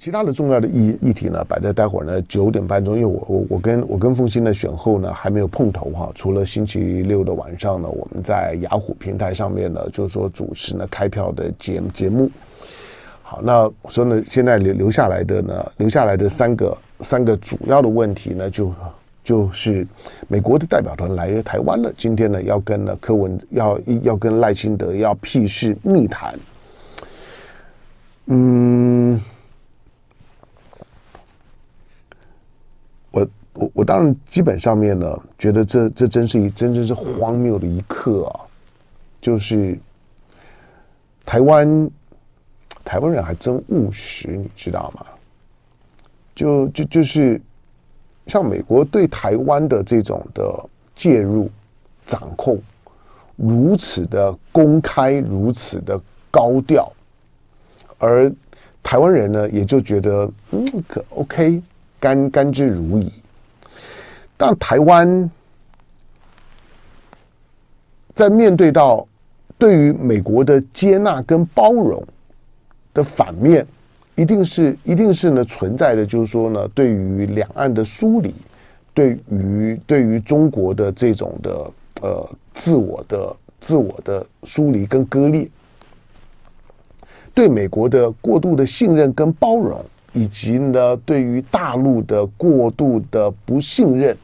其他的重要的议议题呢，摆在待会儿呢九点半钟，因为我我我跟我跟凤馨的选后呢还没有碰头哈。除了星期六的晚上呢，我们在雅虎平台上面呢，就是说主持呢开票的节节目。好，那所以呢，现在留留下来的呢，留下来的三个三个主要的问题呢，就就是美国的代表团来台湾了，今天呢要跟呢柯文要要跟赖清德要屁事密谈。嗯。我当然基本上面呢，觉得这这真是一真真是荒谬的一刻啊！就是台湾台湾人还真务实，你知道吗？就就就是像美国对台湾的这种的介入、掌控，如此的公开，如此的高调，而台湾人呢，也就觉得嗯，可 OK，甘甘之如饴。但台湾在面对到对于美国的接纳跟包容的反面，一定是一定是呢存在的，就是说呢，对于两岸的疏离，对于对于中国的这种的呃自我的自我的疏离跟割裂，对美国的过度的信任跟包容。以及呢，对于大陆的过度的不信任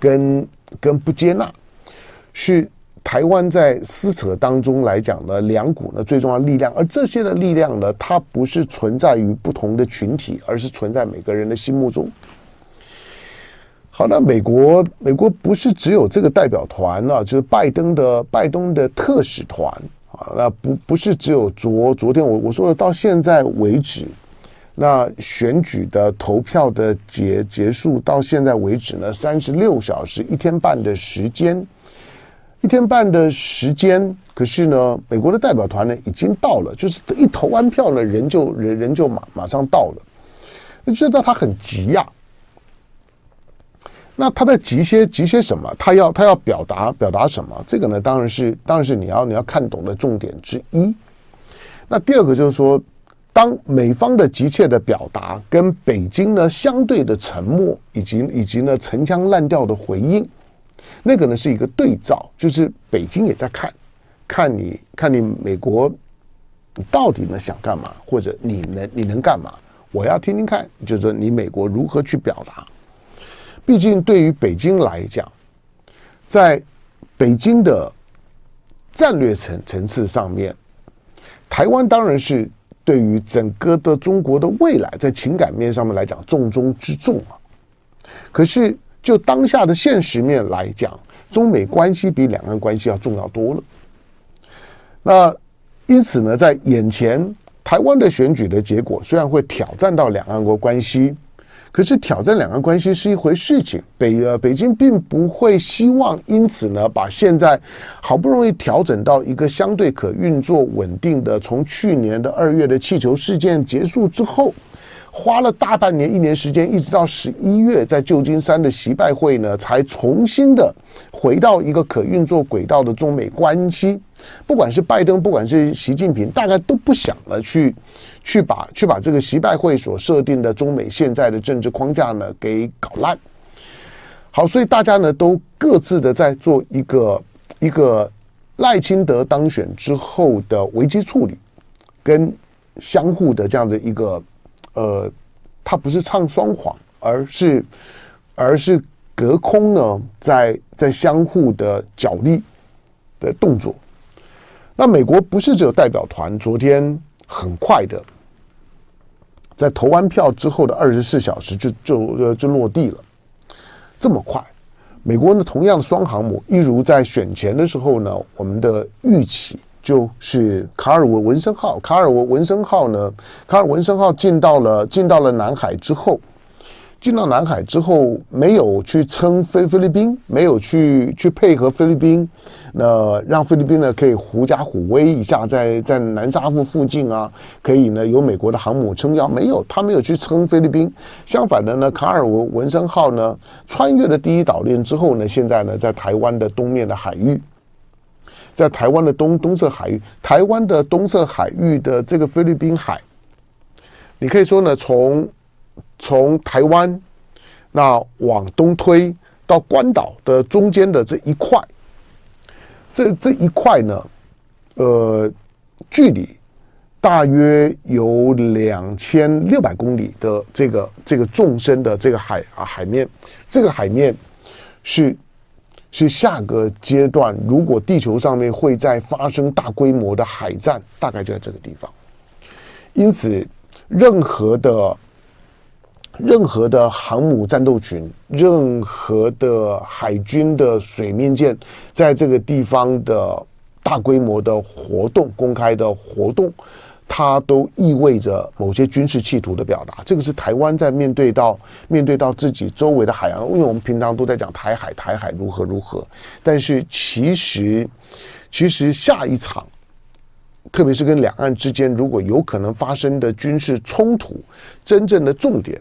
跟跟不接纳，是台湾在撕扯当中来讲呢，两股呢最重要力量。而这些的力量呢，它不是存在于不同的群体，而是存在每个人的心目中。好，那美国美国不是只有这个代表团啊，就是拜登的拜登的特使团啊，那不不是只有昨昨天我我说的到现在为止。那选举的投票的结结束到现在为止呢，三十六小时一天半的时间，一天半的时间。可是呢，美国的代表团呢已经到了，就是一投完票呢，人就人人就马马上到了。你知道他很急呀？那他在急些急些什么？他要他要表达表达什么？这个呢，当然是当然是你要你要看懂的重点之一。那第二个就是说。当美方的急切的表达跟北京呢相对的沉默，以及以及呢陈腔滥调的回应，那个呢是一个对照，就是北京也在看，看你看你美国，你到底呢想干嘛，或者你能你能干嘛？我要听听看，就是说你美国如何去表达。毕竟对于北京来讲，在北京的战略层层次上面，台湾当然是。对于整个的中国的未来，在情感面上面来讲，重中之重啊。可是就当下的现实面来讲，中美关系比两岸关系要重要多了。那因此呢，在眼前台湾的选举的结果，虽然会挑战到两岸国关系。可是挑战两岸关系是一回事情，北呃北京并不会希望因此呢，把现在好不容易调整到一个相对可运作稳定的，从去年的二月的气球事件结束之后，花了大半年一年时间，一直到十一月在旧金山的习拜会呢，才重新的回到一个可运作轨道的中美关系。不管是拜登，不管是习近平，大概都不想了去。去把去把这个习拜会所设定的中美现在的政治框架呢给搞烂，好，所以大家呢都各自的在做一个一个赖清德当选之后的危机处理，跟相互的这样的一个呃，他不是唱双簧，而是而是隔空呢在在相互的角力的动作。那美国不是只有代表团，昨天很快的。在投完票之后的二十四小时就就呃就落地了，这么快，美国呢同样的双航母，一如在选前的时候呢，我们的预期就是卡尔文文森号，卡尔文文森号呢，卡尔文森号进到了进到了南海之后。进到南海之后，没有去撑菲菲律宾，没有去去配合菲律宾，那让菲律宾呢可以狐假虎威一下在，在南沙附附近啊，可以呢有美国的航母撑腰，没有，他没有去撑菲律宾。相反的呢，卡尔文文森号呢穿越了第一岛链之后呢，现在呢在台湾的东面的海域，在台湾的东东侧海域，台湾的东侧海域的这个菲律宾海。你可以说呢，从从台湾那往东推到关岛的中间的这一块，这这一块呢，呃，距离大约有两千六百公里的这个这个纵深的这个海啊海面，这个海面是是下个阶段，如果地球上面会再发生大规模的海战，大概就在这个地方。因此，任何的。任何的航母战斗群，任何的海军的水面舰，在这个地方的大规模的活动、公开的活动，它都意味着某些军事企图的表达。这个是台湾在面对到面对到自己周围的海洋，因为我们平常都在讲台海，台海如何如何，但是其实其实下一场，特别是跟两岸之间如果有可能发生的军事冲突，真正的重点。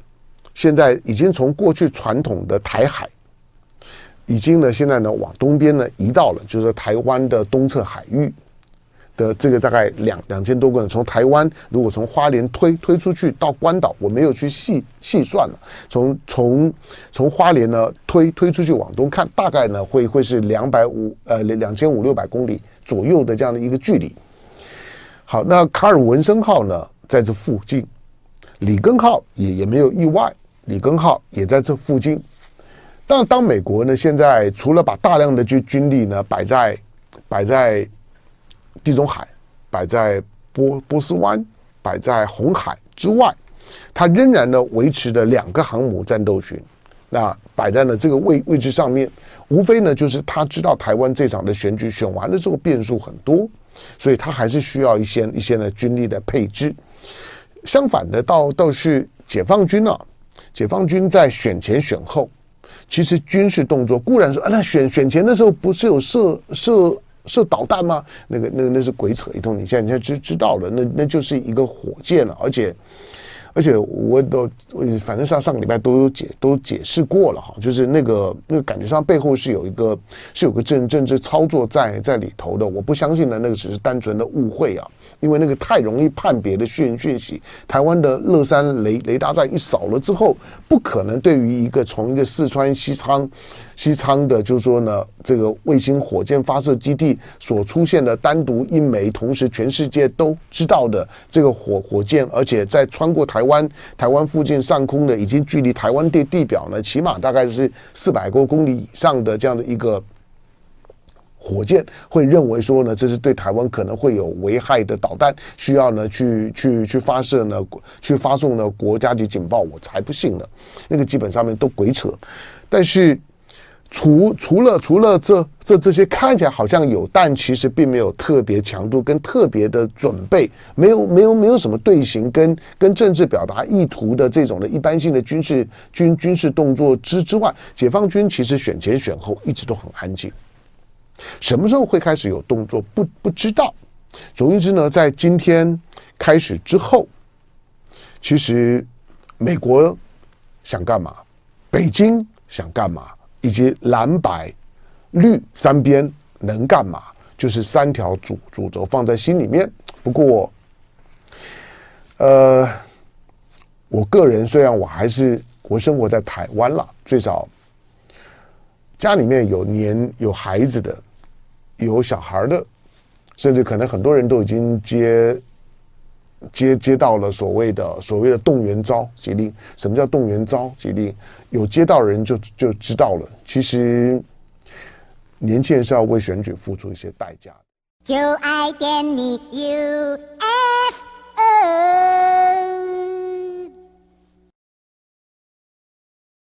现在已经从过去传统的台海，已经呢，现在呢往东边呢移到了，就是台湾的东侧海域的这个大概两两千多个人。从台湾如果从花莲推推出去到关岛，我没有去细细算了。从从从花莲呢推推出去往东看，大概呢会会是两百五呃两千五六百公里左右的这样的一个距离。好，那卡尔文森号呢在这附近，里根号也也没有意外。里根号也在这附近，但当美国呢现在除了把大量的军军力呢摆在摆在地中海、摆在波波斯湾、摆在红海之外，它仍然呢维持着两个航母战斗群，那摆在了这个位位置上面，无非呢就是他知道台湾这场的选举选完了之后变数很多，所以他还是需要一些一些呢军力的配置。相反的，倒倒是解放军啊。解放军在选前选后，其实军事动作固然说啊，那选选前的时候不是有设设是导弹吗？那个那个那是鬼扯一通。你现在你现在知知道了，那那就是一个火箭了，而且而且我都反正上上个礼拜都有解都解释过了哈，就是那个那个感觉上背后是有一个是有个政政治操作在在里头的。我不相信的那个只是单纯的误会啊。因为那个太容易判别的讯讯息，台湾的乐山雷雷达站一扫了之后，不可能对于一个从一个四川西昌西昌的，就是说呢，这个卫星火箭发射基地所出现的单独一枚，同时全世界都知道的这个火火箭，而且在穿过台湾台湾附近上空的，已经距离台湾地地表呢，起码大概是四百多公里以上的这样的一个。火箭会认为说呢，这是对台湾可能会有危害的导弹，需要呢去去去发射呢，去发送呢国家级警报，我才不信呢。那个基本上面都鬼扯。但是除除了除了这这这些看起来好像有，但其实并没有特别强度跟特别的准备，没有没有没有什么队形跟跟政治表达意图的这种的一般性的军事军军事动作之之外，解放军其实选前选后一直都很安静。什么时候会开始有动作？不不知道。总之呢，在今天开始之后，其实美国想干嘛，北京想干嘛，以及蓝白绿三边能干嘛，就是三条主主轴放在心里面。不过，呃，我个人虽然我还是我生活在台湾了，最少家里面有年有孩子的。有小孩的，甚至可能很多人都已经接接接到了所谓的所谓的动员招集令。什么叫动员招集令？有接到人就就知道了。其实年轻人是要为选举付出一些代价。就爱点你 UFO